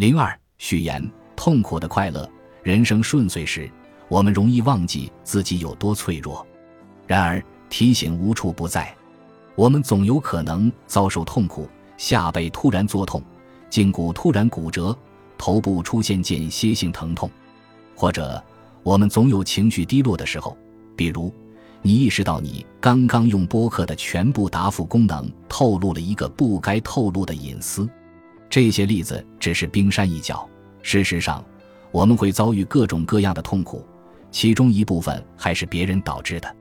零二序言：痛苦的快乐，人生顺遂时，我们容易忘记自己有多脆弱；然而提醒无处不在，我们总有可能遭受痛苦，下背突然作痛，胫骨突然骨折，头部出现间歇性疼痛，或者我们总有情绪低落的时候，比如。你意识到，你刚刚用播客的全部答复功能透露了一个不该透露的隐私。这些例子只是冰山一角。事实上，我们会遭遇各种各样的痛苦，其中一部分还是别人导致的。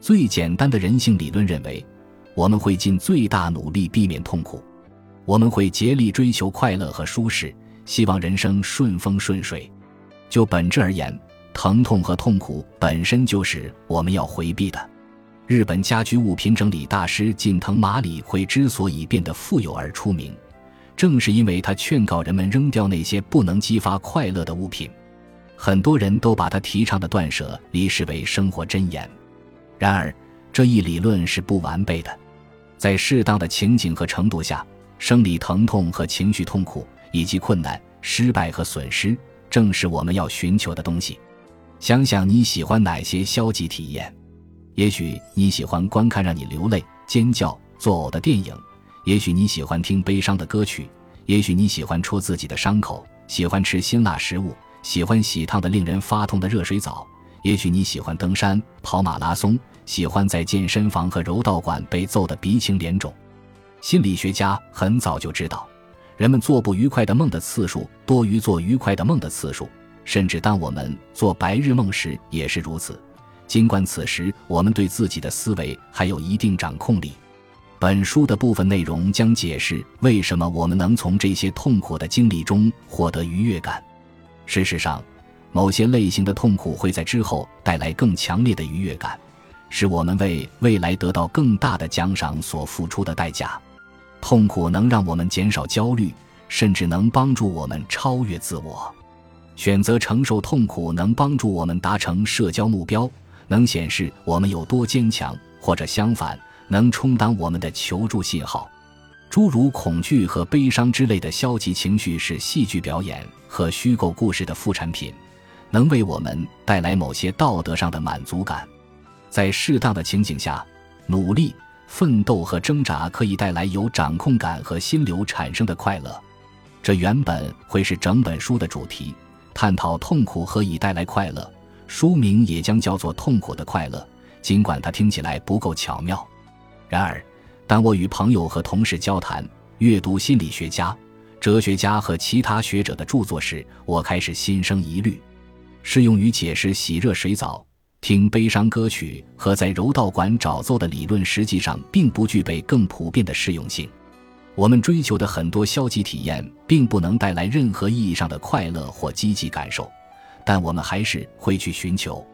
最简单的人性理论认为，我们会尽最大努力避免痛苦，我们会竭力追求快乐和舒适，希望人生顺风顺水。就本质而言。疼痛和痛苦本身就是我们要回避的。日本家居物品整理大师近藤麻里惠之所以变得富有而出名，正是因为他劝告人们扔掉那些不能激发快乐的物品。很多人都把他提倡的断舍离视为生活箴言。然而，这一理论是不完备的。在适当的情景和程度下，生理疼痛和情绪痛苦，以及困难、失败和损失，正是我们要寻求的东西。想想你喜欢哪些消极体验？也许你喜欢观看让你流泪、尖叫、作呕的电影；也许你喜欢听悲伤的歌曲；也许你喜欢戳自己的伤口，喜欢吃辛辣食物，喜欢洗烫的令人发痛的热水澡；也许你喜欢登山、跑马拉松，喜欢在健身房和柔道馆被揍得鼻青脸肿。心理学家很早就知道，人们做不愉快的梦的次数多于做愉快的梦的次数。甚至当我们做白日梦时也是如此，尽管此时我们对自己的思维还有一定掌控力。本书的部分内容将解释为什么我们能从这些痛苦的经历中获得愉悦感。事实上，某些类型的痛苦会在之后带来更强烈的愉悦感，是我们为未来得到更大的奖赏所付出的代价。痛苦能让我们减少焦虑，甚至能帮助我们超越自我。选择承受痛苦能帮助我们达成社交目标，能显示我们有多坚强，或者相反，能充当我们的求助信号。诸如恐惧和悲伤之类的消极情绪是戏剧表演和虚构故事的副产品，能为我们带来某些道德上的满足感。在适当的情景下，努力、奋斗和挣扎可以带来有掌控感和心流产生的快乐。这原本会是整本书的主题。探讨痛苦何以带来快乐，书名也将叫做《痛苦的快乐》，尽管它听起来不够巧妙。然而，当我与朋友和同事交谈、阅读心理学家、哲学家和其他学者的著作时，我开始心生疑虑：适用于解释洗热水澡、听悲伤歌曲和在柔道馆找揍的理论，实际上并不具备更普遍的适用性。我们追求的很多消极体验，并不能带来任何意义上的快乐或积极感受，但我们还是会去寻求，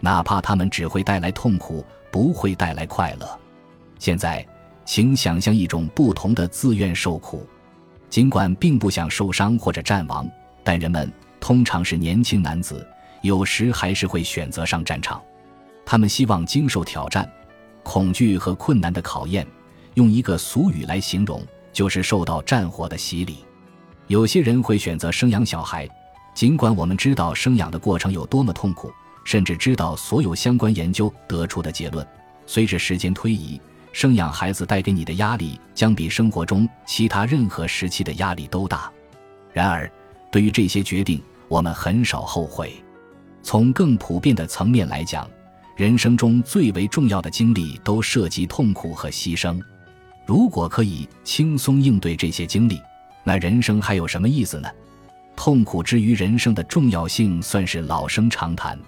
哪怕他们只会带来痛苦，不会带来快乐。现在，请想象一种不同的自愿受苦，尽管并不想受伤或者战亡，但人们通常是年轻男子，有时还是会选择上战场。他们希望经受挑战、恐惧和困难的考验。用一个俗语来形容。就是受到战火的洗礼，有些人会选择生养小孩，尽管我们知道生养的过程有多么痛苦，甚至知道所有相关研究得出的结论。随着时间推移，生养孩子带给你的压力将比生活中其他任何时期的压力都大。然而，对于这些决定，我们很少后悔。从更普遍的层面来讲，人生中最为重要的经历都涉及痛苦和牺牲。如果可以轻松应对这些经历，那人生还有什么意思呢？痛苦之于人生的重要性算是老生常谈，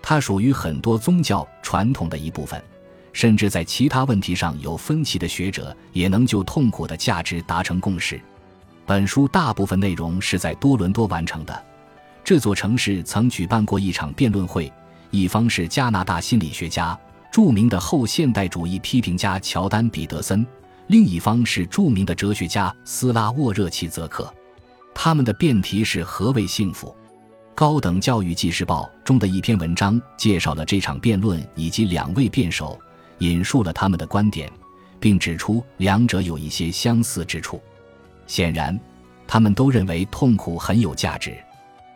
它属于很多宗教传统的一部分，甚至在其他问题上有分歧的学者也能就痛苦的价值达成共识。本书大部分内容是在多伦多完成的，这座城市曾举办过一场辩论会，一方是加拿大心理学家、著名的后现代主义批评家乔丹·彼得森。另一方是著名的哲学家斯拉沃热奇泽克，他们的辩题是何谓幸福。高等教育纪事报中的一篇文章介绍了这场辩论以及两位辩手，引述了他们的观点，并指出两者有一些相似之处。显然，他们都认为痛苦很有价值。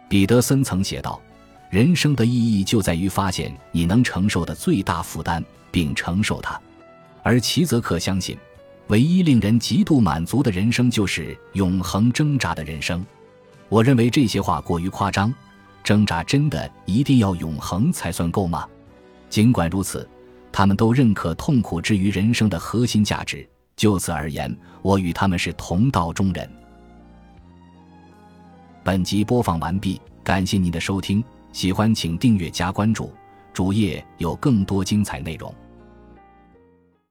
彼得森曾写道：“人生的意义就在于发现你能承受的最大负担，并承受它。”而齐泽克相信，唯一令人极度满足的人生就是永恒挣扎的人生。我认为这些话过于夸张。挣扎真的一定要永恒才算够吗？尽管如此，他们都认可痛苦之于人生的核心价值。就此而言，我与他们是同道中人。本集播放完毕，感谢您的收听，喜欢请订阅加关注，主页有更多精彩内容。